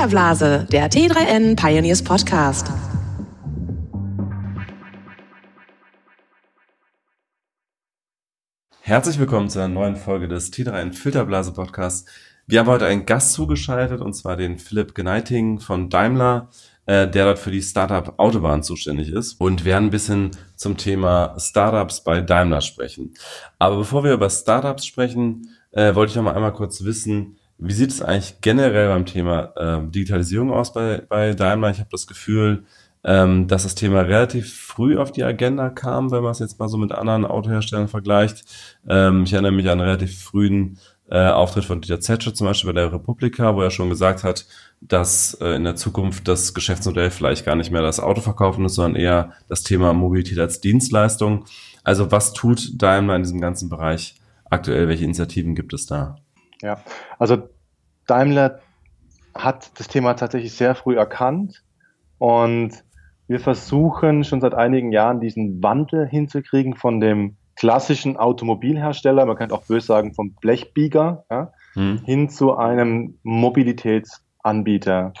Filterblase, der T3N Pioneers Podcast. Herzlich willkommen zu einer neuen Folge des T3N Filterblase Podcasts. Wir haben heute einen Gast zugeschaltet, und zwar den Philipp Gneiting von Daimler, äh, der dort für die Startup Autobahn zuständig ist und werden ein bisschen zum Thema Startups bei Daimler sprechen. Aber bevor wir über Startups sprechen, äh, wollte ich noch mal einmal kurz wissen, wie sieht es eigentlich generell beim Thema äh, Digitalisierung aus bei, bei Daimler? Ich habe das Gefühl, ähm, dass das Thema relativ früh auf die Agenda kam, wenn man es jetzt mal so mit anderen Autoherstellern vergleicht. Ähm, ich erinnere mich an einen relativ frühen äh, Auftritt von Dieter Zetsche zum Beispiel bei der Republika, wo er schon gesagt hat, dass äh, in der Zukunft das Geschäftsmodell vielleicht gar nicht mehr das Auto verkaufen ist, sondern eher das Thema Mobilität als Dienstleistung. Also was tut Daimler in diesem ganzen Bereich aktuell? Welche Initiativen gibt es da? Ja, also Daimler hat das Thema tatsächlich sehr früh erkannt und wir versuchen schon seit einigen Jahren diesen Wandel hinzukriegen von dem klassischen Automobilhersteller, man könnte auch böse sagen vom Blechbieger, ja, hm. hin zu einem Mobilitätsanbieter.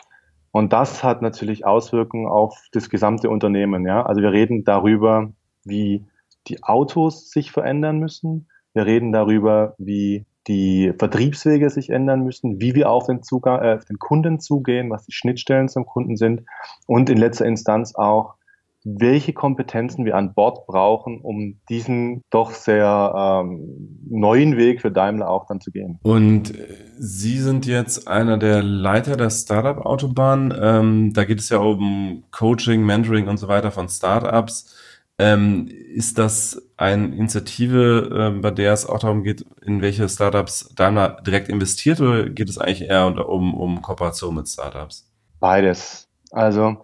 Und das hat natürlich Auswirkungen auf das gesamte Unternehmen. Ja? Also wir reden darüber, wie die Autos sich verändern müssen. Wir reden darüber, wie die Vertriebswege sich ändern müssen, wie wir auf den, Zugang, äh, auf den Kunden zugehen, was die Schnittstellen zum Kunden sind und in letzter Instanz auch, welche Kompetenzen wir an Bord brauchen, um diesen doch sehr ähm, neuen Weg für Daimler auch dann zu gehen. Und äh, Sie sind jetzt einer der Leiter der Startup-Autobahn. Ähm, da geht es ja um Coaching, Mentoring und so weiter von Startups. Ähm, ist das eine Initiative, äh, bei der es auch darum geht, in welche Startups Daimler direkt investiert oder geht es eigentlich eher um, um Kooperation mit Startups? Beides. Also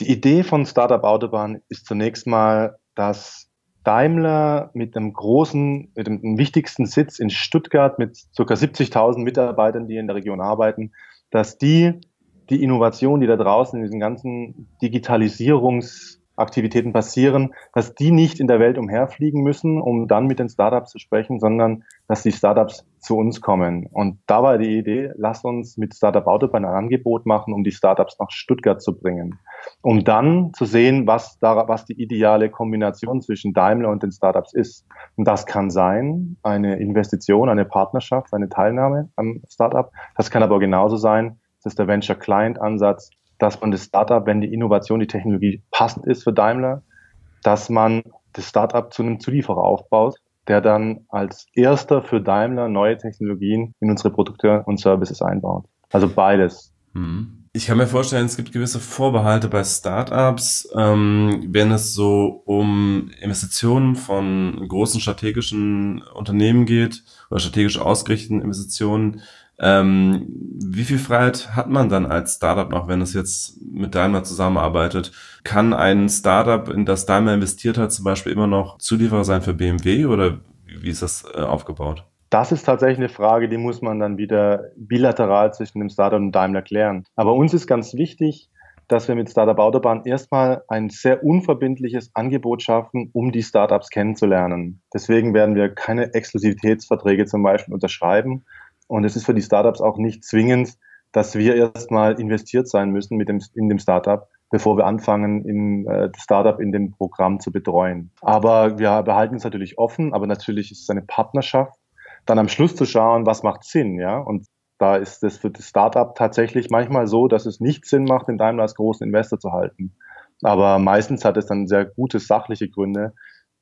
die Idee von Startup Autobahn ist zunächst mal, dass Daimler mit einem großen, mit dem wichtigsten Sitz in Stuttgart mit ca. 70.000 Mitarbeitern, die in der Region arbeiten, dass die die Innovation, die da draußen in diesen ganzen Digitalisierungs Aktivitäten passieren, dass die nicht in der Welt umherfliegen müssen, um dann mit den Startups zu sprechen, sondern dass die Startups zu uns kommen. Und da war die Idee, lass uns mit Startup Autobahn ein Angebot machen, um die Startups nach Stuttgart zu bringen, um dann zu sehen, was, da, was die ideale Kombination zwischen Daimler und den Startups ist. Und das kann sein, eine Investition, eine Partnerschaft, eine Teilnahme am Startup. Das kann aber genauso sein, das ist der Venture Client Ansatz, dass man das Startup, wenn die Innovation, die Technologie passend ist für Daimler, dass man das Startup zu einem Zulieferer aufbaut, der dann als erster für Daimler neue Technologien in unsere Produkte und Services einbaut. Also beides. Mhm. Ich kann mir vorstellen, es gibt gewisse Vorbehalte bei Startups, ähm, wenn es so um Investitionen von großen strategischen Unternehmen geht oder strategisch ausgerichteten Investitionen. Ähm, wie viel Freiheit hat man dann als Startup noch, wenn es jetzt mit Daimler zusammenarbeitet? Kann ein Startup, in das Daimler investiert hat, zum Beispiel immer noch Zulieferer sein für BMW oder wie ist das äh, aufgebaut? Das ist tatsächlich eine Frage, die muss man dann wieder bilateral zwischen dem Startup und Daimler klären. Aber uns ist ganz wichtig, dass wir mit Startup Autobahn erstmal ein sehr unverbindliches Angebot schaffen, um die Startups kennenzulernen. Deswegen werden wir keine Exklusivitätsverträge zum Beispiel unterschreiben, und es ist für die Startups auch nicht zwingend, dass wir erstmal investiert sein müssen mit dem, in dem Startup, bevor wir anfangen, im, äh, Startup in dem Programm zu betreuen. Aber wir behalten es natürlich offen, aber natürlich ist es eine Partnerschaft. Dann am Schluss zu schauen, was macht Sinn, ja? Und da ist es für das Startup tatsächlich manchmal so, dass es nicht Sinn macht, den Daimler als großen Investor zu halten. Aber meistens hat es dann sehr gute sachliche Gründe,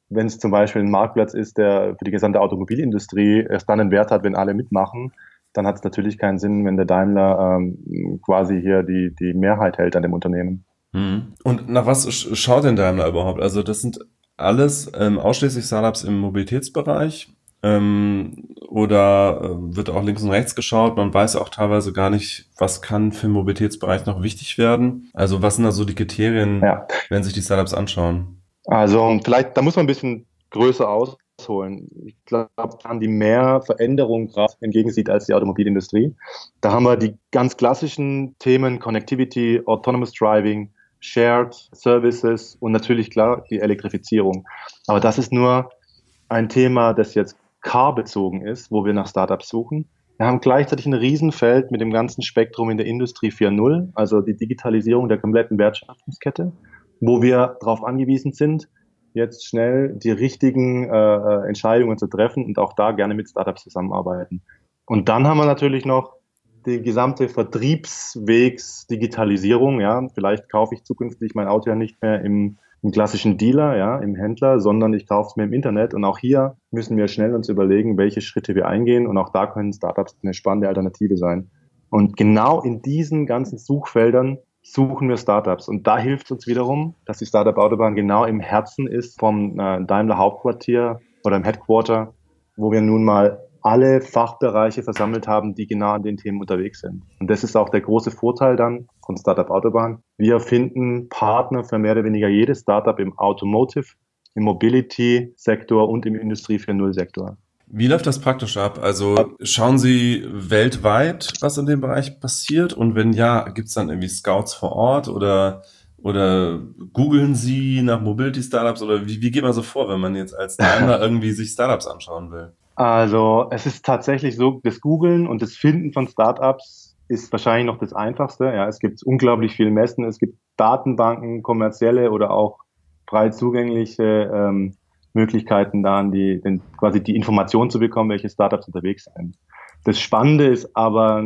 wenn es zum Beispiel ein Marktplatz ist, der für die gesamte Automobilindustrie erst dann einen Wert hat, wenn alle mitmachen, dann hat es natürlich keinen Sinn, wenn der Daimler ähm, quasi hier die, die Mehrheit hält an dem Unternehmen. Mhm. Und nach was schaut denn Daimler überhaupt? Also das sind alles ähm, ausschließlich Startups im Mobilitätsbereich ähm, oder äh, wird auch links und rechts geschaut? Man weiß auch teilweise gar nicht, was kann für den Mobilitätsbereich noch wichtig werden. Also was sind da so die Kriterien, ja. wenn sich die Startups anschauen? Also vielleicht, da muss man ein bisschen größer ausholen. Ich glaube, an die mehr Veränderung gerade entgegensieht als die Automobilindustrie. Da haben wir die ganz klassischen Themen Connectivity, Autonomous Driving, Shared Services und natürlich klar die Elektrifizierung. Aber das ist nur ein Thema, das jetzt car-bezogen ist, wo wir nach Startups suchen. Wir haben gleichzeitig ein Riesenfeld mit dem ganzen Spektrum in der Industrie 4.0, also die Digitalisierung der kompletten Wertschöpfungskette, wo wir darauf angewiesen sind, jetzt schnell die richtigen äh, äh, Entscheidungen zu treffen und auch da gerne mit Startups zusammenarbeiten. Und dann haben wir natürlich noch die gesamte Vertriebswegs-Digitalisierung. Ja, vielleicht kaufe ich zukünftig mein Auto ja nicht mehr im, im klassischen Dealer, ja, im Händler, sondern ich kaufe es mir im Internet. Und auch hier müssen wir schnell uns überlegen, welche Schritte wir eingehen. Und auch da können Startups eine spannende Alternative sein. Und genau in diesen ganzen Suchfeldern suchen wir Startups. Und da hilft uns wiederum, dass die Startup Autobahn genau im Herzen ist vom äh, Daimler Hauptquartier oder im Headquarter, wo wir nun mal alle Fachbereiche versammelt haben, die genau an den Themen unterwegs sind. Und das ist auch der große Vorteil dann von Startup Autobahn. Wir finden Partner für mehr oder weniger jedes Startup im Automotive, im Mobility-Sektor und im Industrie 4.0-Sektor. Wie läuft das praktisch ab? Also schauen Sie weltweit, was in dem Bereich passiert? Und wenn ja, gibt es dann irgendwie Scouts vor Ort oder, oder googeln Sie nach Mobility-Startups oder wie, wie geht man so vor, wenn man jetzt als Daimler irgendwie sich Startups anschauen will? Also es ist tatsächlich so, das Googlen und das Finden von Startups ist wahrscheinlich noch das Einfachste. Ja, es gibt unglaublich viele Messen, es gibt Datenbanken, kommerzielle oder auch frei zugängliche ähm, Möglichkeiten, da die, den, quasi die Information zu bekommen, welche Startups unterwegs sind. Das Spannende ist aber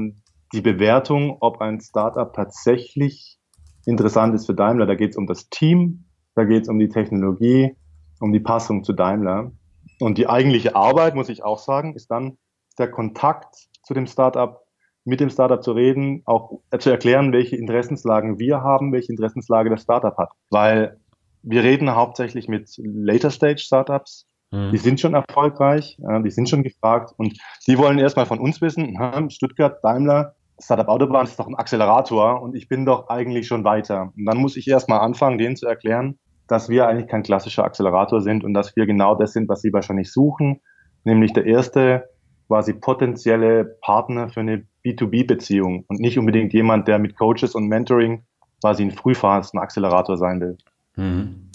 die Bewertung, ob ein Startup tatsächlich interessant ist für Daimler. Da geht es um das Team, da geht es um die Technologie, um die Passung zu Daimler. Und die eigentliche Arbeit, muss ich auch sagen, ist dann der Kontakt zu dem Startup, mit dem Startup zu reden, auch zu erklären, welche Interessenslagen wir haben, welche Interessenslage das Startup hat. Weil wir reden hauptsächlich mit Later Stage Startups. Mhm. Die sind schon erfolgreich, die sind schon gefragt und die wollen erstmal von uns wissen, Stuttgart, Daimler, Startup Autobahn ist doch ein Accelerator und ich bin doch eigentlich schon weiter. Und dann muss ich erstmal anfangen, denen zu erklären, dass wir eigentlich kein klassischer Accelerator sind und dass wir genau das sind, was sie wahrscheinlich suchen, nämlich der erste quasi potenzielle Partner für eine B2B-Beziehung und nicht unbedingt jemand, der mit Coaches und Mentoring quasi ein Frühphasen Accelerator sein will. Mhm.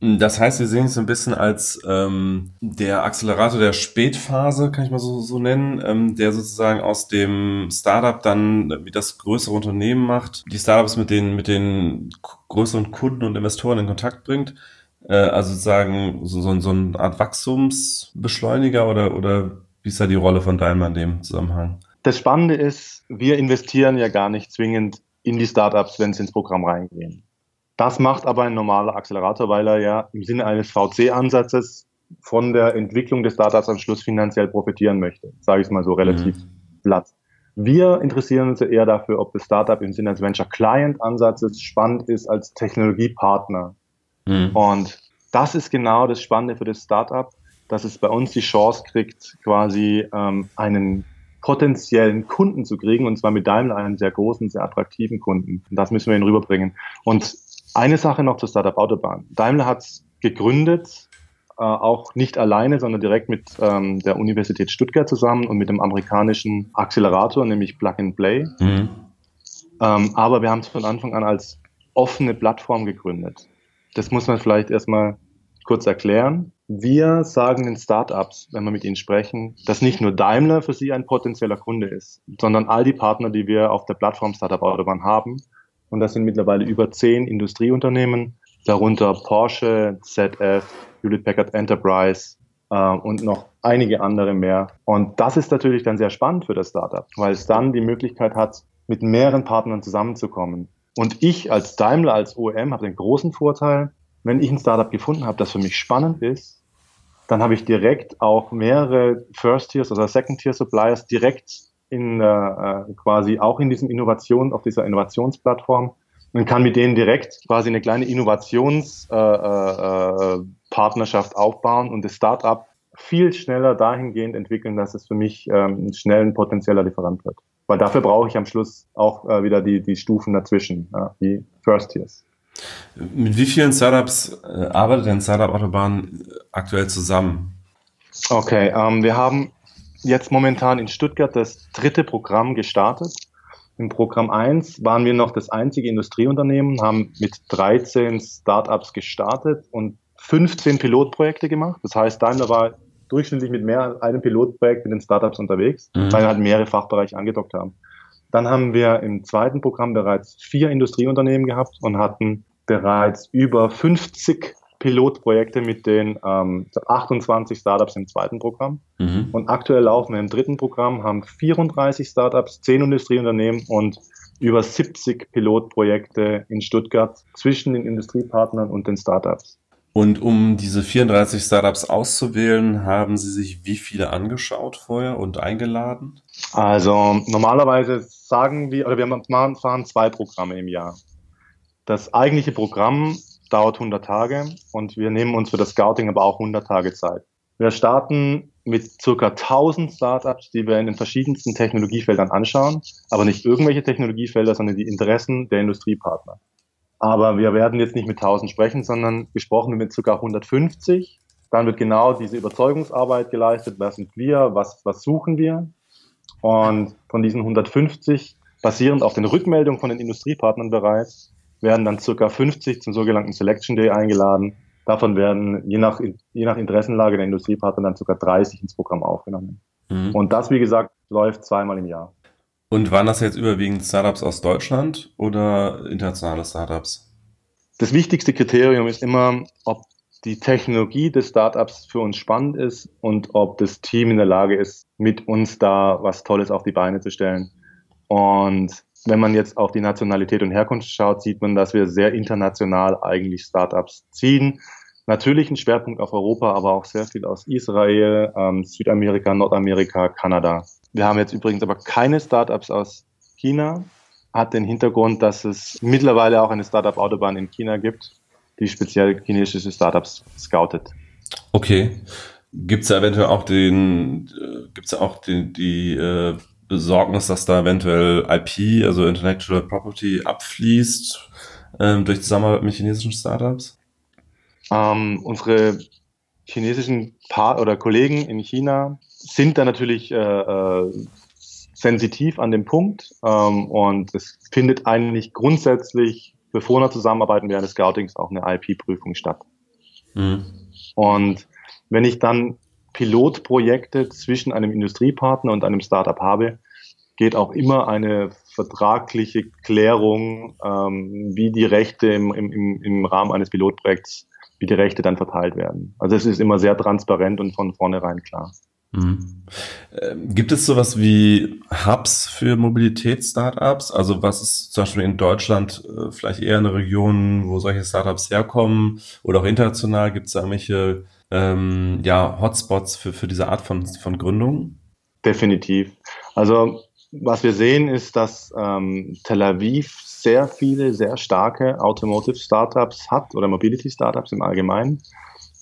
Das heißt, wir sehen es ein bisschen als ähm, der Accelerator der Spätphase, kann ich mal so, so nennen, ähm, der sozusagen aus dem Startup dann wie das größere Unternehmen macht, die Startups mit den, mit den größeren Kunden und Investoren in Kontakt bringt. Äh, also sozusagen so, so, so eine Art Wachstumsbeschleuniger oder, oder wie ist da die Rolle von Daimler in dem Zusammenhang? Das Spannende ist, wir investieren ja gar nicht zwingend in die Startups, wenn sie ins Programm reingehen. Das macht aber ein normaler Accelerator, weil er ja im Sinne eines VC-Ansatzes von der Entwicklung des Startups am Schluss finanziell profitieren möchte. Sage ich es mal so relativ mhm. platt. Wir interessieren uns eher dafür, ob das Startup im Sinne eines Venture Client Ansatzes spannend ist als Technologiepartner. Mhm. Und das ist genau das Spannende für das Startup, dass es bei uns die Chance kriegt, quasi ähm, einen potenziellen Kunden zu kriegen, und zwar mit Daimler einen sehr großen, sehr attraktiven Kunden. Und das müssen wir ihnen rüberbringen. Und eine Sache noch zur Startup Autobahn. Daimler hat es gegründet, äh, auch nicht alleine, sondern direkt mit ähm, der Universität Stuttgart zusammen und mit dem amerikanischen Accelerator, nämlich Plug and Play. Mhm. Ähm, aber wir haben es von Anfang an als offene Plattform gegründet. Das muss man vielleicht erstmal kurz erklären. Wir sagen den Startups, wenn wir mit ihnen sprechen, dass nicht nur Daimler für sie ein potenzieller Kunde ist, sondern all die Partner, die wir auf der Plattform Startup Autobahn haben, und das sind mittlerweile über zehn Industrieunternehmen, darunter Porsche, ZF, Hewlett Packard Enterprise äh, und noch einige andere mehr. Und das ist natürlich dann sehr spannend für das Startup, weil es dann die Möglichkeit hat, mit mehreren Partnern zusammenzukommen. Und ich als Daimler, als OEM habe den großen Vorteil, wenn ich ein Startup gefunden habe, das für mich spannend ist, dann habe ich direkt auch mehrere First-Tiers oder Second-Tier-Suppliers direkt in äh, quasi auch in diesem Innovation, auf dieser Innovationsplattform und kann mit denen direkt quasi eine kleine Innovationspartnerschaft äh, äh, aufbauen und das Startup viel schneller dahingehend entwickeln, dass es für mich ähm, schnell ein potenzieller Lieferant wird. Weil dafür brauche ich am Schluss auch äh, wieder die, die Stufen dazwischen, ja, die First Tiers. Mit wie vielen Startups äh, arbeitet denn Startup Autobahn aktuell zusammen? Okay, ähm, wir haben jetzt momentan in Stuttgart das dritte Programm gestartet. Im Programm 1 waren wir noch das einzige Industrieunternehmen, haben mit 13 Startups gestartet und 15 Pilotprojekte gemacht. Das heißt, Daimler war durchschnittlich mit mehr als einem Pilotprojekt mit den Startups unterwegs, mhm. weil wir halt mehrere Fachbereiche angedockt haben. Dann haben wir im zweiten Programm bereits vier Industrieunternehmen gehabt und hatten bereits über 50 Pilotprojekte mit den ähm, 28 Startups im zweiten Programm. Mhm. Und aktuell laufen wir im dritten Programm, haben 34 Startups, 10 Industrieunternehmen und über 70 Pilotprojekte in Stuttgart zwischen den Industriepartnern und den Startups. Und um diese 34 Startups auszuwählen, haben Sie sich wie viele angeschaut vorher und eingeladen? Also normalerweise sagen wir, oder wir fahren zwei Programme im Jahr. Das eigentliche Programm dauert 100 Tage und wir nehmen uns für das Scouting aber auch 100 Tage Zeit. Wir starten mit circa 1000 Startups, die wir in den verschiedensten Technologiefeldern anschauen, aber nicht irgendwelche Technologiefelder, sondern die Interessen der Industriepartner. Aber wir werden jetzt nicht mit 1000 sprechen, sondern gesprochen mit circa 150. Dann wird genau diese Überzeugungsarbeit geleistet. Wer sind wir? Was, was suchen wir? Und von diesen 150, basierend auf den Rückmeldungen von den Industriepartnern bereits, werden dann circa 50 zum sogenannten Selection Day eingeladen. Davon werden je nach, je nach Interessenlage der Industriepartner dann circa 30 ins Programm aufgenommen. Mhm. Und das, wie gesagt, läuft zweimal im Jahr. Und waren das jetzt überwiegend Startups aus Deutschland oder internationale Startups? Das wichtigste Kriterium ist immer, ob die Technologie des Startups für uns spannend ist und ob das Team in der Lage ist, mit uns da was Tolles auf die Beine zu stellen. Und wenn man jetzt auf die Nationalität und Herkunft schaut, sieht man, dass wir sehr international eigentlich Startups ziehen. Natürlich ein Schwerpunkt auf Europa, aber auch sehr viel aus Israel, ähm, Südamerika, Nordamerika, Kanada. Wir haben jetzt übrigens aber keine Startups aus China. Hat den Hintergrund, dass es mittlerweile auch eine Startup-Autobahn in China gibt, die speziell chinesische Startups scoutet. Okay. Gibt es ja eventuell auch den, äh, gibt's auch die, die äh, Besorgnis, dass da eventuell IP, also Intellectual Property, abfließt ähm, durch Zusammenarbeit mit chinesischen Startups? Ähm, unsere chinesischen Paar oder Kollegen in China sind da natürlich äh, äh, sensitiv an dem Punkt ähm, und es findet eigentlich grundsätzlich, bevor wir zusammenarbeiten während des Scoutings, auch eine IP-Prüfung statt. Mhm. Und wenn ich dann Pilotprojekte zwischen einem Industriepartner und einem Startup habe, geht auch immer eine vertragliche Klärung, ähm, wie die Rechte im, im, im Rahmen eines Pilotprojekts, wie die Rechte dann verteilt werden. Also es ist immer sehr transparent und von vornherein klar. Mhm. Ähm, gibt es sowas wie Hubs für Mobilitäts-Startups? Also was ist zum Beispiel in Deutschland äh, vielleicht eher eine Region, wo solche Startups herkommen oder auch international? Gibt es da irgendwelche ähm, ja, Hotspots für, für diese Art von, von Gründung? Definitiv. Also was wir sehen ist, dass ähm, Tel Aviv sehr viele, sehr starke Automotive Startups hat oder Mobility Startups im Allgemeinen.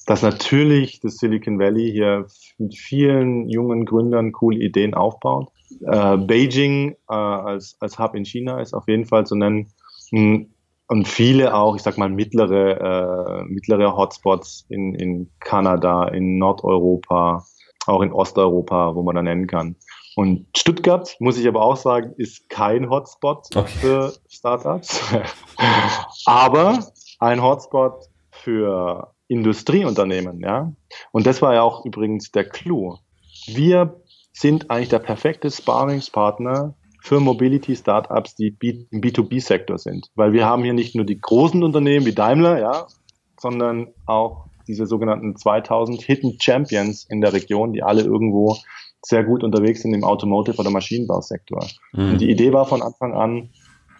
Dass natürlich das Silicon Valley hier mit vielen jungen Gründern coole Ideen aufbaut. Äh, Beijing äh, als, als Hub in China ist auf jeden Fall zu nennen. Hm, und viele auch, ich sag mal, mittlere, äh, mittlere Hotspots in, in Kanada, in Nordeuropa, auch in Osteuropa, wo man da nennen kann. Und Stuttgart, muss ich aber auch sagen, ist kein Hotspot okay. für Startups, aber ein Hotspot für Industrieunternehmen, ja. Und das war ja auch übrigens der Clou. Wir sind eigentlich der perfekte Sparingspartner für Mobility-Startups, die im B2B-Sektor sind. Weil wir haben hier nicht nur die großen Unternehmen wie Daimler, ja, sondern auch diese sogenannten 2000 Hidden Champions in der Region, die alle irgendwo sehr gut unterwegs sind im Automotive- oder Maschinenbausektor. Mhm. Und die Idee war von Anfang an,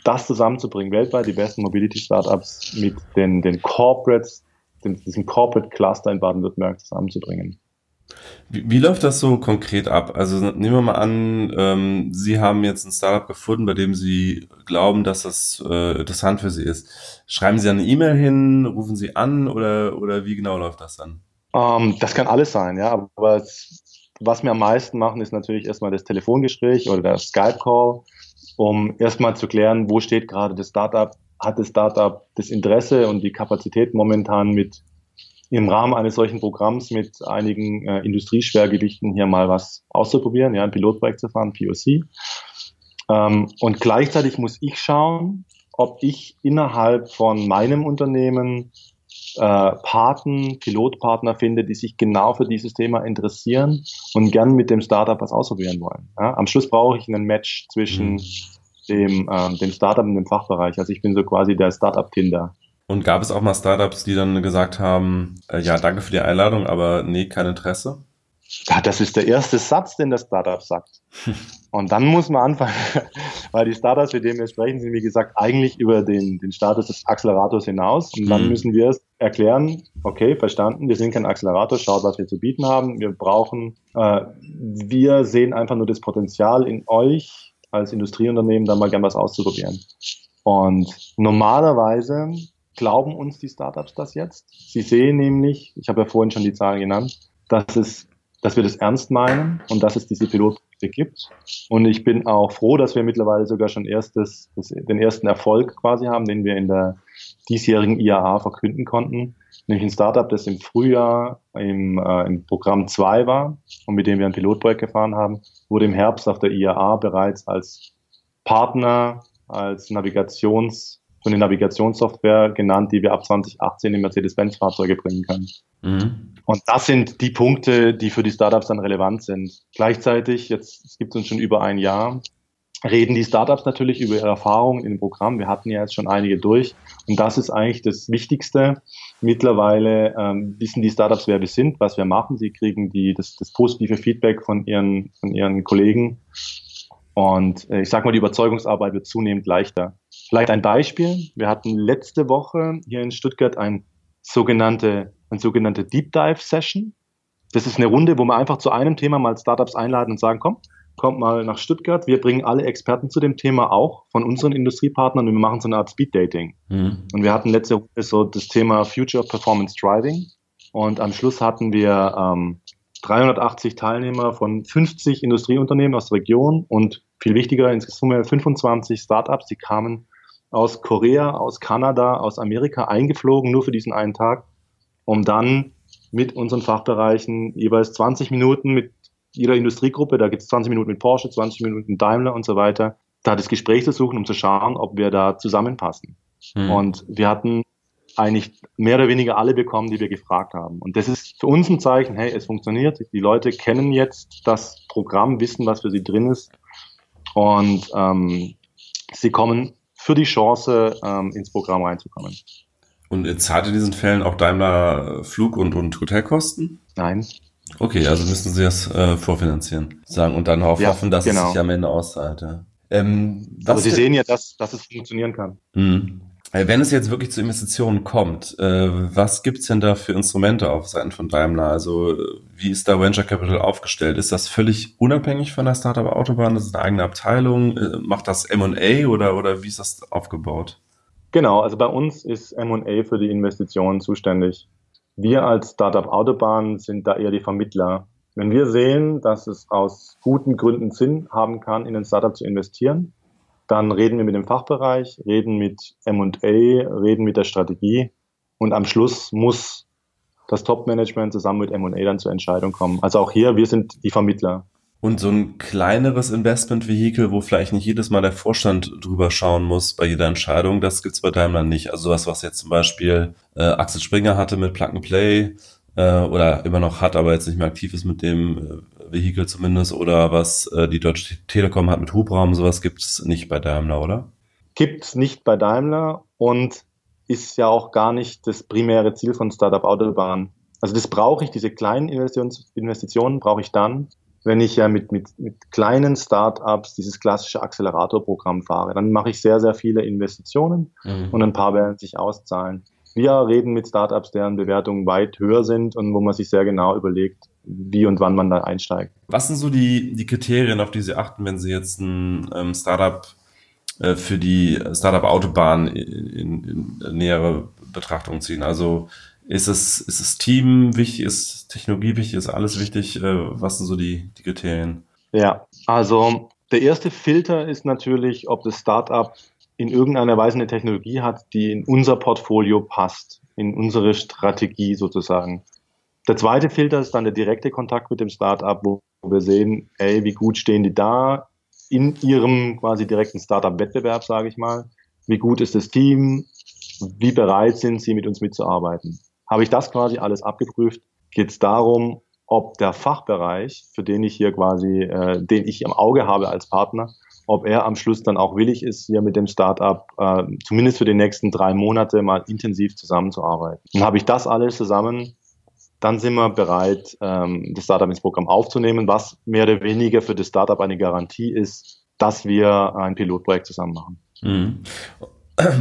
das zusammenzubringen, weltweit die besten Mobility-Startups mit den, den Corporates, den, diesem Corporate Cluster in Baden-Württemberg zusammenzubringen. Wie, wie, läuft das so konkret ab? Also nehmen wir mal an, ähm, Sie haben jetzt ein Startup gefunden, bei dem Sie glauben, dass das äh, interessant für Sie ist. Schreiben Sie eine E-Mail hin, rufen Sie an oder, oder wie genau läuft das dann? Um, ähm, das kann alles sein, ja. Aber was wir am meisten machen, ist natürlich erstmal das Telefongespräch oder der Skype-Call, um erstmal zu klären, wo steht gerade das Startup, hat das Startup das Interesse und die Kapazität momentan mit im Rahmen eines solchen Programms mit einigen äh, Industrieschwergewichten hier mal was auszuprobieren, ja, ein Pilotprojekt zu fahren, POC. Ähm, und gleichzeitig muss ich schauen, ob ich innerhalb von meinem Unternehmen äh, Paten, Pilotpartner finde, die sich genau für dieses Thema interessieren und gern mit dem Startup was ausprobieren wollen. Ja? Am Schluss brauche ich einen Match zwischen mhm. dem, ähm, dem Startup und dem Fachbereich. Also ich bin so quasi der Startup-Tinder. Und gab es auch mal Startups, die dann gesagt haben, äh, ja, danke für die Einladung, aber nee, kein Interesse? Ja, das ist der erste Satz, den das Startup sagt. Und dann muss man anfangen, weil die Startups, mit denen wir sprechen, sind wie gesagt eigentlich über den, den Status des Accelerators hinaus. Und dann mhm. müssen wir es erklären, okay, verstanden, wir sind kein Accelerator, schaut, was wir zu bieten haben. Wir brauchen, äh, wir sehen einfach nur das Potenzial in euch als Industrieunternehmen, da mal gern was auszuprobieren. Und normalerweise glauben uns die Startups das jetzt. Sie sehen nämlich, ich habe ja vorhin schon die Zahlen genannt, dass es dass wir das ernst meinen und dass es diese Pilotprojekte gibt. Und ich bin auch froh, dass wir mittlerweile sogar schon erstes, das, den ersten Erfolg quasi haben, den wir in der diesjährigen IAA verkünden konnten. Nämlich ein Startup, das im Frühjahr im, äh, im Programm 2 war und mit dem wir ein Pilotprojekt gefahren haben, wurde im Herbst auf der IAA bereits als Partner, als Navigations, für eine Navigationssoftware genannt, die wir ab 2018 in Mercedes-Benz-Fahrzeuge bringen können. Mhm. Und das sind die Punkte, die für die Startups dann relevant sind. Gleichzeitig, jetzt gibt es uns schon über ein Jahr, reden die Startups natürlich über ihre Erfahrungen in dem Programm. Wir hatten ja jetzt schon einige durch. Und das ist eigentlich das Wichtigste. Mittlerweile ähm, wissen die Startups, wer wir sind, was wir machen. Sie kriegen die, das, das positive Feedback von ihren, von ihren Kollegen. Und äh, ich sage mal, die Überzeugungsarbeit wird zunehmend leichter. Vielleicht ein Beispiel. Wir hatten letzte Woche hier in Stuttgart ein sogenannte eine sogenannte Deep Dive Session. Das ist eine Runde, wo wir einfach zu einem Thema mal Startups einladen und sagen, komm, kommt mal nach Stuttgart. Wir bringen alle Experten zu dem Thema auch von unseren Industriepartnern und wir machen so eine Art Speed Dating. Mhm. Und wir hatten letzte Woche so das Thema Future Performance Driving. Und am Schluss hatten wir ähm, 380 Teilnehmer von 50 Industrieunternehmen aus der Region und viel wichtiger, insgesamt 25 Startups, die kamen aus Korea, aus Kanada, aus Amerika eingeflogen, nur für diesen einen Tag um dann mit unseren Fachbereichen jeweils 20 Minuten mit jeder Industriegruppe, da gibt es 20 Minuten mit Porsche, 20 Minuten mit Daimler und so weiter, da das Gespräch zu suchen, um zu schauen, ob wir da zusammenpassen. Mhm. Und wir hatten eigentlich mehr oder weniger alle bekommen, die wir gefragt haben. Und das ist für uns ein Zeichen, hey, es funktioniert. Die Leute kennen jetzt das Programm, wissen, was für sie drin ist. Und ähm, sie kommen für die Chance, ähm, ins Programm reinzukommen. Und zahlt in diesen Fällen auch Daimler Flug- und, und Hotelkosten? Nein. Okay, also müssen Sie das äh, vorfinanzieren, sagen und dann auch ja, hoffen, dass genau. es sich am Ende auszahlt. Ja. Ähm, Aber Sie sehen ja, dass, dass es funktionieren kann. Mhm. Wenn es jetzt wirklich zu Investitionen kommt, äh, was gibt's denn da für Instrumente auf Seiten von Daimler? Also wie ist da Venture Capital aufgestellt? Ist das völlig unabhängig von der Startup Autobahn? Das ist eine eigene Abteilung? Äh, macht das M&A oder, oder wie ist das aufgebaut? Genau, also bei uns ist M&A für die Investitionen zuständig. Wir als Startup Autobahn sind da eher die Vermittler. Wenn wir sehen, dass es aus guten Gründen Sinn haben kann, in ein Startup zu investieren, dann reden wir mit dem Fachbereich, reden mit M&A, reden mit der Strategie und am Schluss muss das Top-Management zusammen mit M&A dann zur Entscheidung kommen. Also auch hier, wir sind die Vermittler. Und so ein kleineres Investmentvehikel, wo vielleicht nicht jedes Mal der Vorstand drüber schauen muss bei jeder Entscheidung, das gibt's bei Daimler nicht. Also sowas, was jetzt zum Beispiel äh, Axel Springer hatte mit Plug and Play äh, oder immer noch hat, aber jetzt nicht mehr aktiv ist mit dem Vehikel zumindest oder was äh, die Deutsche Telekom hat mit Hubraum, sowas gibt's nicht bei Daimler, oder? Gibt's nicht bei Daimler und ist ja auch gar nicht das primäre Ziel von Startup Autobahn. Also das brauche ich, diese kleinen Investitionen brauche ich dann, wenn ich ja mit, mit, mit kleinen Startups dieses klassische Accelerator-Programm fahre, dann mache ich sehr, sehr viele Investitionen mhm. und ein paar werden sich auszahlen. Wir reden mit Startups, deren Bewertungen weit höher sind und wo man sich sehr genau überlegt, wie und wann man da einsteigt. Was sind so die, die Kriterien, auf die Sie achten, wenn Sie jetzt ein ähm, Startup äh, für die Startup-Autobahn in, in, in nähere Betrachtung ziehen? Also ist es, ist das Team wichtig, ist Technologie wichtig, ist alles wichtig? Äh, was sind so die, die Kriterien? Ja, also der erste Filter ist natürlich, ob das Startup in irgendeiner Weise eine Technologie hat, die in unser Portfolio passt, in unsere Strategie sozusagen. Der zweite Filter ist dann der direkte Kontakt mit dem Startup, wo wir sehen, ey, wie gut stehen die da in ihrem quasi direkten Startup-Wettbewerb, sage ich mal. Wie gut ist das Team? Wie bereit sind sie, mit uns mitzuarbeiten? Habe ich das quasi alles abgeprüft, geht es darum, ob der Fachbereich, für den ich hier quasi, äh, den ich im Auge habe als Partner, ob er am Schluss dann auch willig ist, hier mit dem Startup äh, zumindest für die nächsten drei Monate mal intensiv zusammenzuarbeiten. Und habe ich das alles zusammen, dann sind wir bereit, ähm, das Startup ins Programm aufzunehmen, was mehr oder weniger für das Startup eine Garantie ist, dass wir ein Pilotprojekt zusammen machen. Mhm.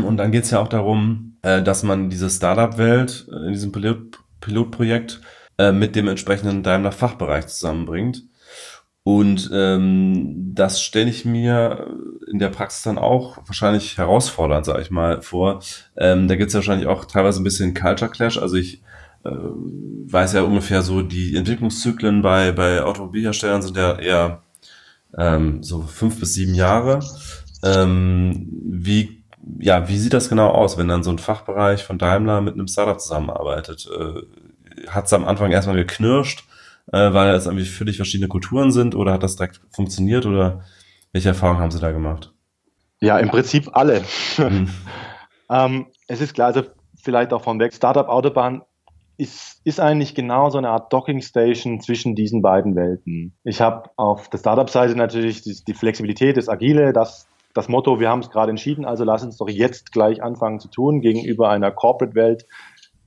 Und dann geht es ja auch darum, äh, dass man diese Startup-Welt äh, in diesem Pilot Pilotprojekt äh, mit dem entsprechenden Daimler-Fachbereich zusammenbringt. Und ähm, das stelle ich mir in der Praxis dann auch wahrscheinlich herausfordernd, sage ich mal, vor. Ähm, da gibt es wahrscheinlich auch teilweise ein bisschen Culture Clash. Also ich weiß ja ungefähr so, die Entwicklungszyklen bei, bei Automobilherstellern sind ja eher ähm, so fünf bis sieben Jahre. Ähm, wie, ja, wie sieht das genau aus, wenn dann so ein Fachbereich von Daimler mit einem Startup zusammenarbeitet? Äh, Hat es am Anfang erstmal geknirscht? äh, weil es irgendwie völlig verschiedene Kulturen sind oder hat das direkt funktioniert oder welche Erfahrungen haben Sie da gemacht? Ja, im Prinzip alle. Mhm. ähm, es ist klar, also vielleicht auch von weg, Startup Autobahn ist, ist eigentlich genau so eine Art Docking Station zwischen diesen beiden Welten. Ich habe auf der Startup-Seite natürlich die, die, Flexibilität, das Agile, das, das Motto, wir haben es gerade entschieden, also lass uns doch jetzt gleich anfangen zu tun gegenüber einer Corporate-Welt,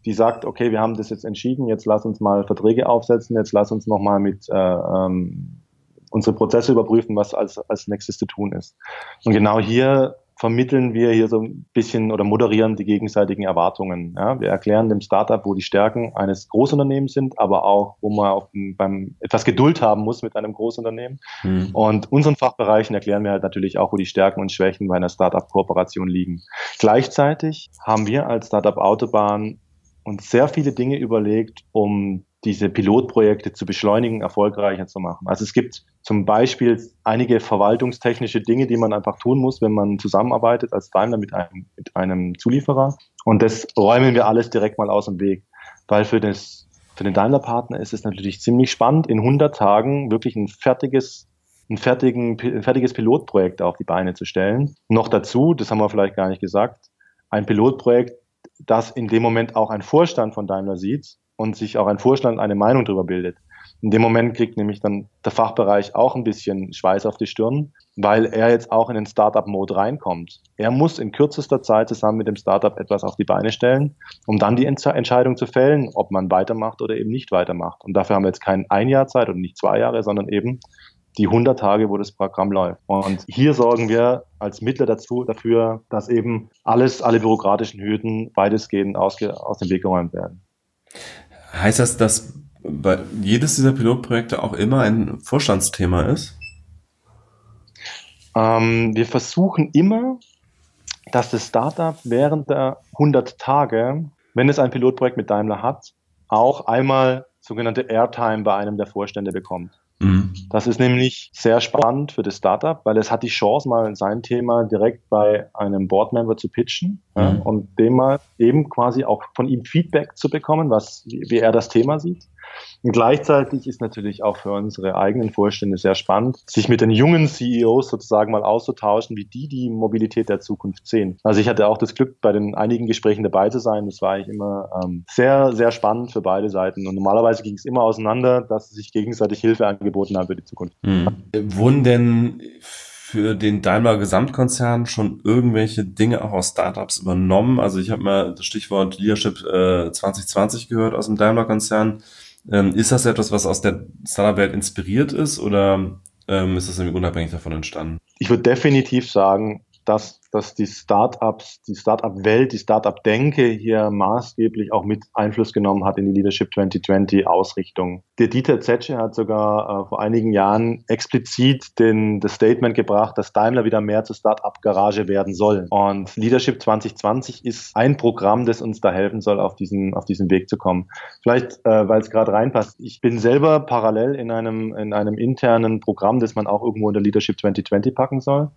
die sagt, okay, wir haben das jetzt entschieden, jetzt lass uns mal Verträge aufsetzen, jetzt lass uns nochmal mit äh, ähm, unsere Prozesse überprüfen, was als, als nächstes zu tun ist. Und genau hier vermitteln wir hier so ein bisschen oder moderieren die gegenseitigen Erwartungen. Ja, wir erklären dem Startup, wo die Stärken eines Großunternehmens sind, aber auch, wo man auf, beim etwas Geduld haben muss mit einem Großunternehmen. Mhm. Und unseren Fachbereichen erklären wir halt natürlich auch, wo die Stärken und Schwächen bei einer Startup-Kooperation liegen. Gleichzeitig haben wir als Startup Autobahn uns sehr viele Dinge überlegt, um diese Pilotprojekte zu beschleunigen, erfolgreicher zu machen. Also es gibt zum Beispiel einige verwaltungstechnische Dinge, die man einfach tun muss, wenn man zusammenarbeitet als Daimler mit einem, mit einem Zulieferer. Und das räumen wir alles direkt mal aus dem Weg, weil für das für den Daimler-Partner ist es natürlich ziemlich spannend, in 100 Tagen wirklich ein fertiges ein, fertigen, ein fertiges Pilotprojekt auf die Beine zu stellen. Noch dazu, das haben wir vielleicht gar nicht gesagt, ein Pilotprojekt, dass in dem Moment auch ein Vorstand von Daimler sieht und sich auch ein Vorstand eine Meinung darüber bildet. In dem Moment kriegt nämlich dann der Fachbereich auch ein bisschen Schweiß auf die Stirn, weil er jetzt auch in den Startup-Mode reinkommt. Er muss in kürzester Zeit zusammen mit dem Startup etwas auf die Beine stellen, um dann die Entscheidung zu fällen, ob man weitermacht oder eben nicht weitermacht. Und dafür haben wir jetzt kein ein Jahr Zeit und nicht zwei Jahre, sondern eben die 100 Tage, wo das Programm läuft. Und hier sorgen wir als Mittler dazu, dafür, dass eben alles, alle bürokratischen Hürden weitestgehend aus dem Weg geräumt werden. Heißt das, dass bei jedes dieser Pilotprojekte auch immer ein Vorstandsthema ist? Ähm, wir versuchen immer, dass das Startup während der 100 Tage, wenn es ein Pilotprojekt mit Daimler hat, auch einmal sogenannte Airtime bei einem der Vorstände bekommt. Mhm. Das ist nämlich sehr spannend für das Startup, weil es hat die Chance, mal sein Thema direkt bei einem Boardmember zu pitchen mhm. ja, und dem mal eben quasi auch von ihm Feedback zu bekommen, was, wie, wie er das Thema sieht. Und gleichzeitig ist natürlich auch für unsere eigenen Vorstände sehr spannend, sich mit den jungen CEOs sozusagen mal auszutauschen, wie die die Mobilität der Zukunft sehen. Also ich hatte auch das Glück, bei den einigen Gesprächen dabei zu sein. Das war eigentlich immer ähm, sehr, sehr spannend für beide Seiten. Und normalerweise ging es immer auseinander, dass sie sich gegenseitig Hilfe angeboten haben für die Zukunft. Mhm. Wurden denn für den Daimler Gesamtkonzern schon irgendwelche Dinge auch aus Startups übernommen? Also ich habe mal das Stichwort Leadership äh, 2020 gehört aus dem Daimler Konzern. Ähm, ist das etwas, was aus der Startup-Welt inspiriert ist oder ähm, ist das irgendwie unabhängig davon entstanden? Ich würde definitiv sagen, dass, dass die Startups, die Startup-Welt, die Startup-Denke hier maßgeblich auch mit Einfluss genommen hat in die Leadership 2020 Ausrichtung. Der Dieter Zetsche hat sogar äh, vor einigen Jahren explizit den, das Statement gebracht, dass Daimler wieder mehr zur Startup-Garage werden soll. Und Leadership 2020 ist ein Programm, das uns da helfen soll, auf diesen, auf diesen Weg zu kommen. Vielleicht, äh, weil es gerade reinpasst. Ich bin selber parallel in einem, in einem internen Programm, das man auch irgendwo unter Leadership 2020 packen soll.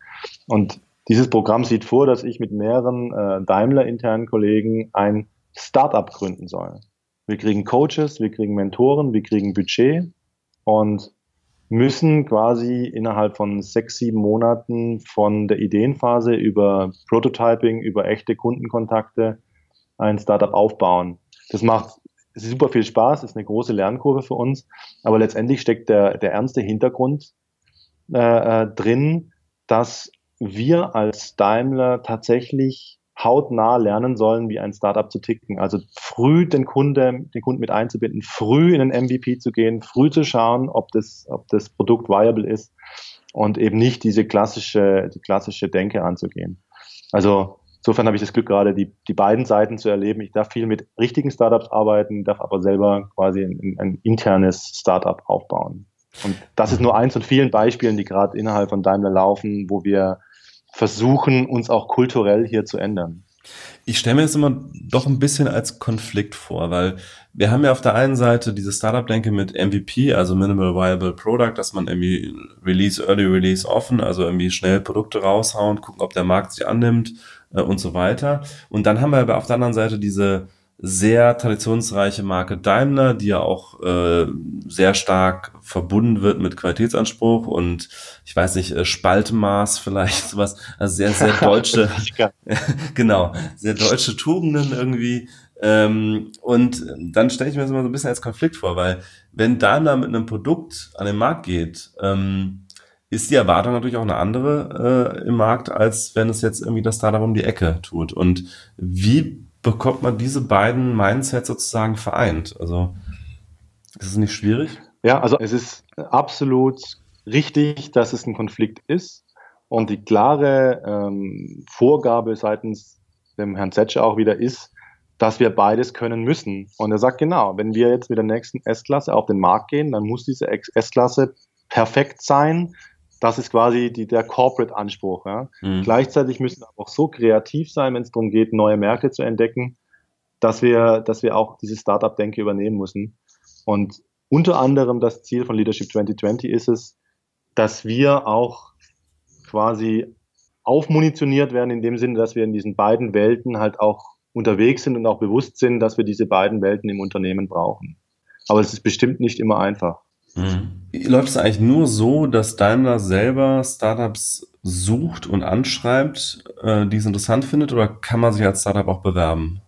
Und dieses Programm sieht vor, dass ich mit mehreren äh, Daimler-internen Kollegen ein Startup gründen soll. Wir kriegen Coaches, wir kriegen Mentoren, wir kriegen Budget und müssen quasi innerhalb von sechs, sieben Monaten von der Ideenphase über Prototyping, über echte Kundenkontakte ein Startup aufbauen. Das macht super viel Spaß, ist eine große Lernkurve für uns, aber letztendlich steckt der, der ernste Hintergrund äh, äh drin, dass wir als Daimler tatsächlich hautnah lernen sollen, wie ein Startup zu ticken. Also früh den Kunde, den Kunden mit einzubinden, früh in den MVP zu gehen, früh zu schauen, ob das, ob das Produkt viable ist und eben nicht diese klassische, die klassische Denke anzugehen. Also insofern habe ich das Glück, gerade die, die beiden Seiten zu erleben. Ich darf viel mit richtigen Startups arbeiten, darf aber selber quasi ein, ein internes Startup aufbauen. Und das ist nur eins von vielen Beispielen, die gerade innerhalb von Daimler laufen, wo wir versuchen, uns auch kulturell hier zu ändern. Ich stelle mir das immer doch ein bisschen als Konflikt vor, weil wir haben ja auf der einen Seite diese Startup-Denke mit MVP, also Minimal Viable Product, dass man irgendwie Release, Early Release offen, also irgendwie schnell Produkte raushauen, gucken, ob der Markt sie annimmt äh, und so weiter. Und dann haben wir aber auf der anderen Seite diese sehr traditionsreiche Marke Daimler, die ja auch äh, sehr stark verbunden wird mit Qualitätsanspruch und ich weiß nicht, äh, Spaltmaß vielleicht sowas, also sehr, sehr deutsche, genau, sehr deutsche Tugenden irgendwie. Ähm, und dann stelle ich mir das immer so ein bisschen als Konflikt vor, weil wenn Daimler mit einem Produkt an den Markt geht, ähm, ist die Erwartung natürlich auch eine andere äh, im Markt, als wenn es jetzt irgendwie das Startup um die Ecke tut. Und wie bekommt man diese beiden Mindsets sozusagen vereint? Also ist es nicht schwierig? Ja, also es ist absolut richtig, dass es ein Konflikt ist. Und die klare ähm, Vorgabe seitens dem Herrn Zetsche auch wieder ist, dass wir beides können müssen. Und er sagt genau, wenn wir jetzt mit der nächsten S-Klasse auf den Markt gehen, dann muss diese S-Klasse perfekt sein, das ist quasi die, der Corporate-Anspruch. Ja. Mhm. Gleichzeitig müssen wir auch so kreativ sein, wenn es darum geht, neue Märkte zu entdecken, dass wir, dass wir auch diese Startup-Denke übernehmen müssen. Und unter anderem das Ziel von Leadership 2020 ist es, dass wir auch quasi aufmunitioniert werden, in dem Sinne, dass wir in diesen beiden Welten halt auch unterwegs sind und auch bewusst sind, dass wir diese beiden Welten im Unternehmen brauchen. Aber es ist bestimmt nicht immer einfach. Mhm. Läuft es eigentlich nur so, dass Daimler selber Startups sucht und anschreibt, äh, die es interessant findet, oder kann man sich als Startup auch bewerben?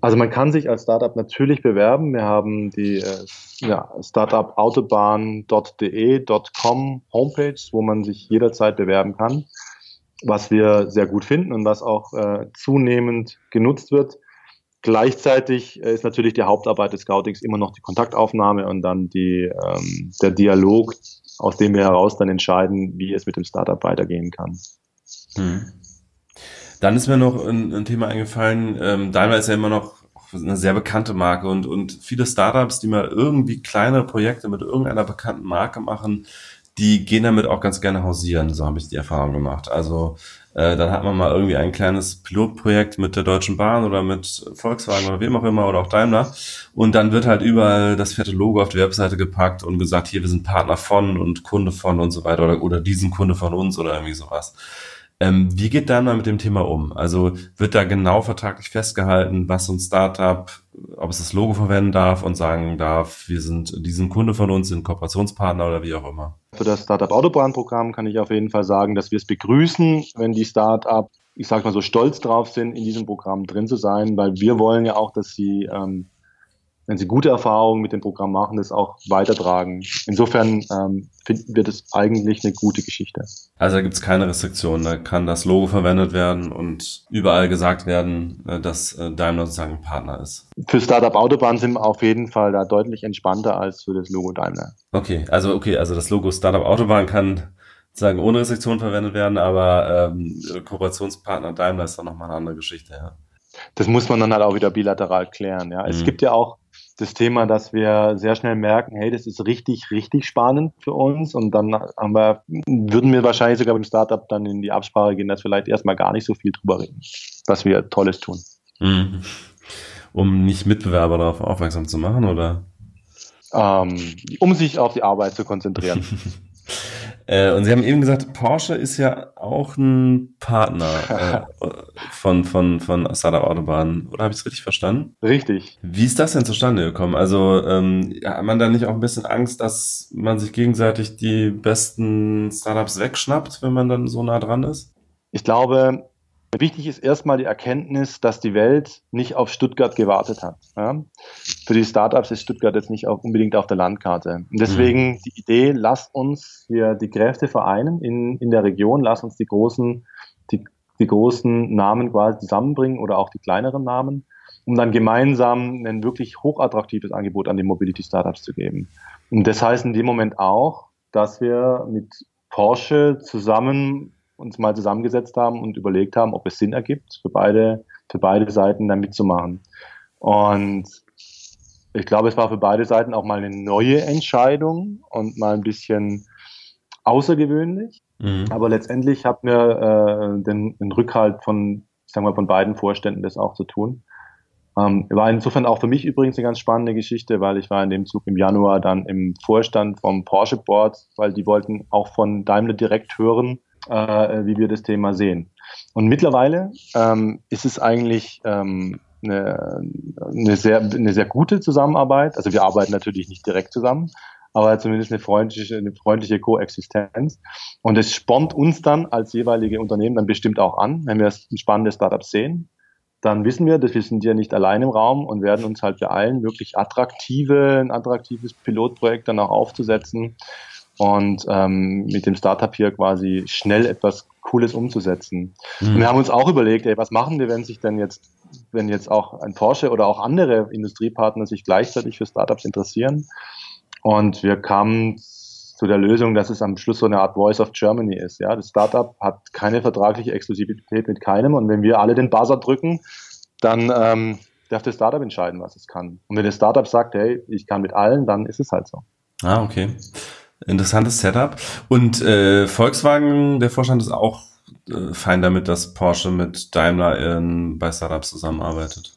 Also man kann sich als Startup natürlich bewerben. Wir haben die äh, ja, startupautobahn.de.com Homepage, wo man sich jederzeit bewerben kann, was wir sehr gut finden und was auch äh, zunehmend genutzt wird. Gleichzeitig ist natürlich die Hauptarbeit des Scoutings immer noch die Kontaktaufnahme und dann die, ähm, der Dialog, aus dem wir heraus dann entscheiden, wie es mit dem Startup weitergehen kann. Hm. Dann ist mir noch ein, ein Thema eingefallen. Ähm, Daimler ist ja immer noch eine sehr bekannte Marke und, und viele Startups, die mal irgendwie kleinere Projekte mit irgendeiner bekannten Marke machen, die gehen damit auch ganz gerne hausieren. So habe ich die Erfahrung gemacht. Also äh, dann hat man mal irgendwie ein kleines Pilotprojekt mit der Deutschen Bahn oder mit Volkswagen oder wem auch immer oder auch Daimler. Und dann wird halt überall das fette Logo auf die Webseite gepackt und gesagt, hier, wir sind Partner von und Kunde von und so weiter oder, oder diesen Kunde von uns oder irgendwie sowas. Ähm, wie geht Daimler mit dem Thema um? Also wird da genau vertraglich festgehalten, was so ein Startup, ob es das Logo verwenden darf und sagen darf, wir sind diesen Kunde von uns, sind Kooperationspartner oder wie auch immer? Für das Startup Autobahnprogramm kann ich auf jeden Fall sagen, dass wir es begrüßen, wenn die Startup, ich sage mal so, stolz drauf sind, in diesem Programm drin zu sein, weil wir wollen ja auch, dass sie ähm, wenn sie gute Erfahrungen mit dem Programm machen, das auch weitertragen. Insofern ähm, finden wir das eigentlich eine gute Geschichte. Also da gibt es keine Restriktionen, da kann das Logo verwendet werden und überall gesagt werden, äh, dass äh, Daimler sozusagen ein Partner ist. Für Startup Autobahn sind wir auf jeden Fall da deutlich entspannter als für das Logo Daimler. Okay, also okay, also das Logo Startup Autobahn kann sozusagen ohne Restriktion verwendet werden, aber ähm, Kooperationspartner Daimler ist dann nochmal eine andere Geschichte, ja. Das muss man dann halt auch wieder bilateral klären, ja. Mhm. Es gibt ja auch das Thema, dass wir sehr schnell merken, hey, das ist richtig, richtig spannend für uns. Und dann haben wir, würden wir wahrscheinlich sogar beim Startup dann in die Absprache gehen, dass wir vielleicht erstmal gar nicht so viel drüber reden, was wir Tolles tun. Mhm. Um nicht Mitbewerber darauf aufmerksam zu machen, oder? Ähm, um sich auf die Arbeit zu konzentrieren. Äh, und Sie haben eben gesagt, Porsche ist ja auch ein Partner äh, von, von, von Startup Autobahn. Oder habe ich es richtig verstanden? Richtig. Wie ist das denn zustande gekommen? Also ähm, hat man da nicht auch ein bisschen Angst, dass man sich gegenseitig die besten Startups wegschnappt, wenn man dann so nah dran ist? Ich glaube, Wichtig ist erstmal die Erkenntnis, dass die Welt nicht auf Stuttgart gewartet hat. Ja? Für die Startups ist Stuttgart jetzt nicht auch unbedingt auf der Landkarte. Und deswegen mhm. die Idee, lasst uns hier die Kräfte vereinen in, in der Region, lasst uns die großen, die, die großen Namen quasi zusammenbringen oder auch die kleineren Namen, um dann gemeinsam ein wirklich hochattraktives Angebot an die Mobility Startups zu geben. Und das heißt in dem Moment auch, dass wir mit Porsche zusammen uns mal zusammengesetzt haben und überlegt haben, ob es Sinn ergibt, für beide, für beide Seiten da mitzumachen. Und ich glaube, es war für beide Seiten auch mal eine neue Entscheidung und mal ein bisschen außergewöhnlich. Mhm. Aber letztendlich hatten wir äh, den, den Rückhalt von, sagen wir, von beiden Vorständen, das auch zu tun. Ähm, war insofern auch für mich übrigens eine ganz spannende Geschichte, weil ich war in dem Zug im Januar dann im Vorstand vom Porsche Board, weil die wollten auch von Daimler direkt hören, wie wir das Thema sehen. Und mittlerweile ähm, ist es eigentlich ähm, eine, eine, sehr, eine sehr gute Zusammenarbeit. Also wir arbeiten natürlich nicht direkt zusammen, aber zumindest eine freundliche, eine freundliche Koexistenz. Und es spornt uns dann als jeweilige Unternehmen dann bestimmt auch an, wenn wir ein spannendes Startup sehen, dann wissen wir, dass wir sind ja nicht allein im Raum und werden uns halt beeilen, wirklich attraktive, ein attraktives Pilotprojekt dann auch aufzusetzen und ähm, mit dem Startup hier quasi schnell etwas Cooles umzusetzen. Mhm. Wir haben uns auch überlegt, ey, was machen wir, wenn sich denn jetzt, wenn jetzt auch ein Porsche oder auch andere Industriepartner sich gleichzeitig für Startups interessieren? Und wir kamen zu der Lösung, dass es am Schluss so eine Art Voice of Germany ist. Ja, das Startup hat keine vertragliche Exklusivität mit keinem und wenn wir alle den Buzzer drücken, dann ähm, darf das Startup entscheiden, was es kann. Und wenn das Startup sagt, hey, ich kann mit allen, dann ist es halt so. Ah, okay. Interessantes Setup. Und äh, Volkswagen, der Vorstand ist auch äh, fein damit, dass Porsche mit Daimler in, bei Startups zusammenarbeitet.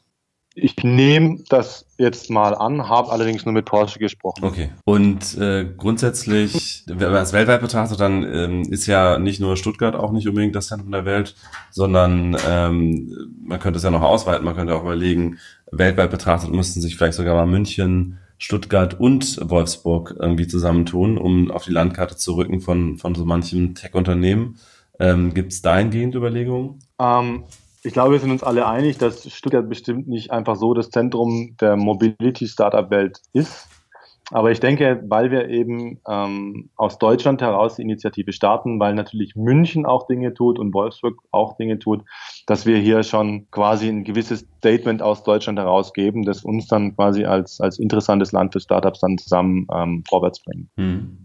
Ich nehme das jetzt mal an, habe allerdings nur mit Porsche gesprochen. Okay. Und äh, grundsätzlich, wenn man es weltweit betrachtet, dann ähm, ist ja nicht nur Stuttgart auch nicht unbedingt das Zentrum der Welt, sondern ähm, man könnte es ja noch ausweiten. Man könnte auch überlegen, weltweit betrachtet müssten sich vielleicht sogar mal München, Stuttgart und Wolfsburg irgendwie zusammentun, um auf die Landkarte zu rücken von, von so manchem Tech-Unternehmen. Ähm, Gibt es dahingehend Überlegungen? Ähm, ich glaube, wir sind uns alle einig, dass Stuttgart bestimmt nicht einfach so das Zentrum der Mobility-Startup-Welt ist. Aber ich denke, weil wir eben ähm, aus Deutschland heraus die Initiative starten, weil natürlich München auch Dinge tut und Wolfsburg auch Dinge tut, dass wir hier schon quasi ein gewisses Statement aus Deutschland herausgeben, das uns dann quasi als, als interessantes Land für Startups dann zusammen ähm, vorwärts bringt. Hm.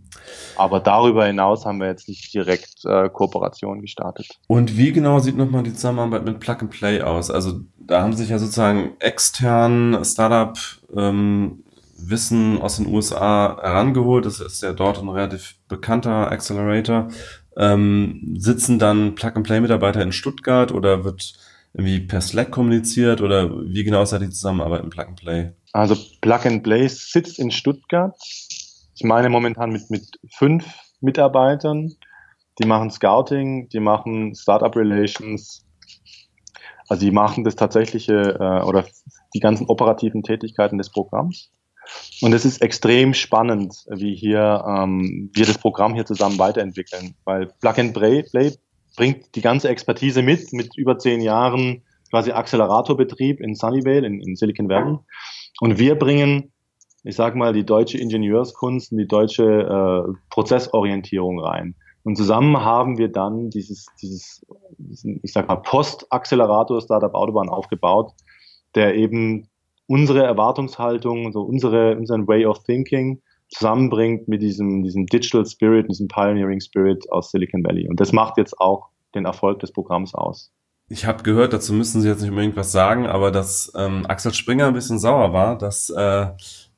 Aber darüber hinaus haben wir jetzt nicht direkt äh, Kooperationen gestartet. Und wie genau sieht nochmal die Zusammenarbeit mit Plug and Play aus? Also da haben sich ja sozusagen extern Startup ähm, Wissen aus den USA herangeholt. Das ist ja dort ein relativ bekannter Accelerator. Ähm, sitzen dann Plug-and-Play-Mitarbeiter in Stuttgart oder wird irgendwie per Slack kommuniziert oder wie genau ist da die Zusammenarbeit im Plug-and-Play? Also Plug-and-Play sitzt in Stuttgart. Ich meine momentan mit, mit fünf Mitarbeitern. Die machen Scouting, die machen Startup Relations. Also die machen das tatsächliche äh, oder die ganzen operativen Tätigkeiten des Programms. Und es ist extrem spannend, wie hier ähm, wir das Programm hier zusammen weiterentwickeln, weil Plug and Play bringt die ganze Expertise mit, mit über zehn Jahren quasi Acceleratorbetrieb in Sunnyvale, in, in Silicon Valley. Und wir bringen, ich sag mal, die deutsche Ingenieurskunst und die deutsche äh, Prozessorientierung rein. Und zusammen haben wir dann dieses, dieses, ich sag mal, Post-Accelerator Startup Autobahn aufgebaut, der eben unsere Erwartungshaltung, so unsere, unseren Way of Thinking zusammenbringt mit diesem, diesem Digital Spirit, diesem Pioneering Spirit aus Silicon Valley. Und das macht jetzt auch den Erfolg des Programms aus. Ich habe gehört, dazu müssen Sie jetzt nicht unbedingt was sagen, aber dass ähm, Axel Springer ein bisschen sauer war, dass äh,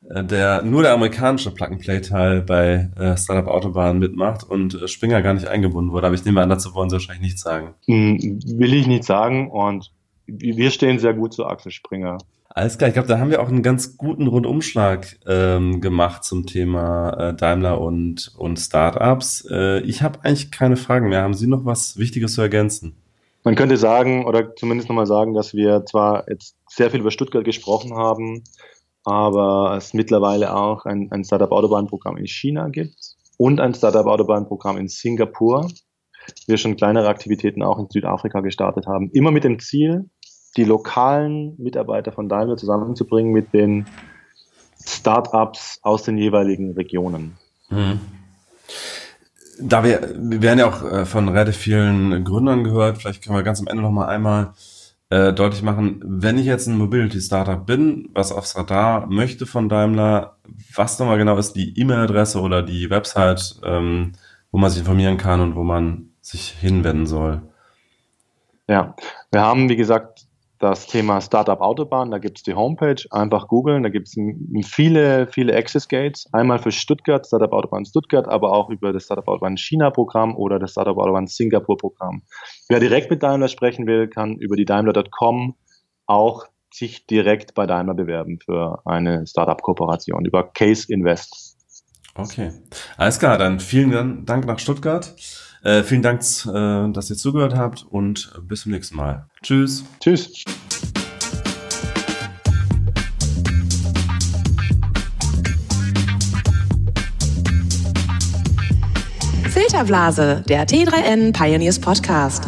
der nur der amerikanische Plug-and-Play-Teil bei äh, Startup Autobahn mitmacht und äh, Springer gar nicht eingebunden wurde. Aber ich nehme an, dazu wollen Sie wahrscheinlich nichts sagen. Hm, will ich nicht sagen und wir stehen sehr gut zu Axel Springer. Alles klar, ich glaube, da haben wir auch einen ganz guten Rundumschlag ähm, gemacht zum Thema äh, Daimler und, und Startups. Äh, ich habe eigentlich keine Fragen mehr. Haben Sie noch was Wichtiges zu ergänzen? Man könnte sagen, oder zumindest nochmal sagen, dass wir zwar jetzt sehr viel über Stuttgart gesprochen haben, aber es mittlerweile auch ein, ein Startup-Autobahnprogramm in China gibt und ein Startup-Autobahnprogramm in Singapur. wir schon kleinere Aktivitäten auch in Südafrika gestartet haben. Immer mit dem Ziel, die lokalen Mitarbeiter von Daimler zusammenzubringen mit den Startups aus den jeweiligen Regionen. Mhm. Da wir, wir werden ja auch äh, von relativ vielen Gründern gehört, vielleicht können wir ganz am Ende noch mal einmal äh, deutlich machen, wenn ich jetzt ein Mobility-Startup bin, was aufs Radar möchte von Daimler, was nochmal genau ist die E-Mail-Adresse oder die Website, ähm, wo man sich informieren kann und wo man sich hinwenden soll? Ja, wir haben, wie gesagt, das Thema Startup Autobahn, da gibt es die Homepage, einfach googeln, da gibt es viele, viele Access Gates, einmal für Stuttgart, Startup Autobahn Stuttgart, aber auch über das Startup Autobahn China Programm oder das Startup Autobahn Singapur Programm. Wer direkt mit Daimler sprechen will, kann über die Daimler.com auch sich direkt bei Daimler bewerben für eine Startup-Kooperation über Case Invest. Okay, alles klar, dann vielen Dank nach Stuttgart. Äh, vielen Dank, äh, dass ihr zugehört habt und bis zum nächsten Mal. Tschüss. Tschüss. Filterblase, der T3N Pioneers Podcast.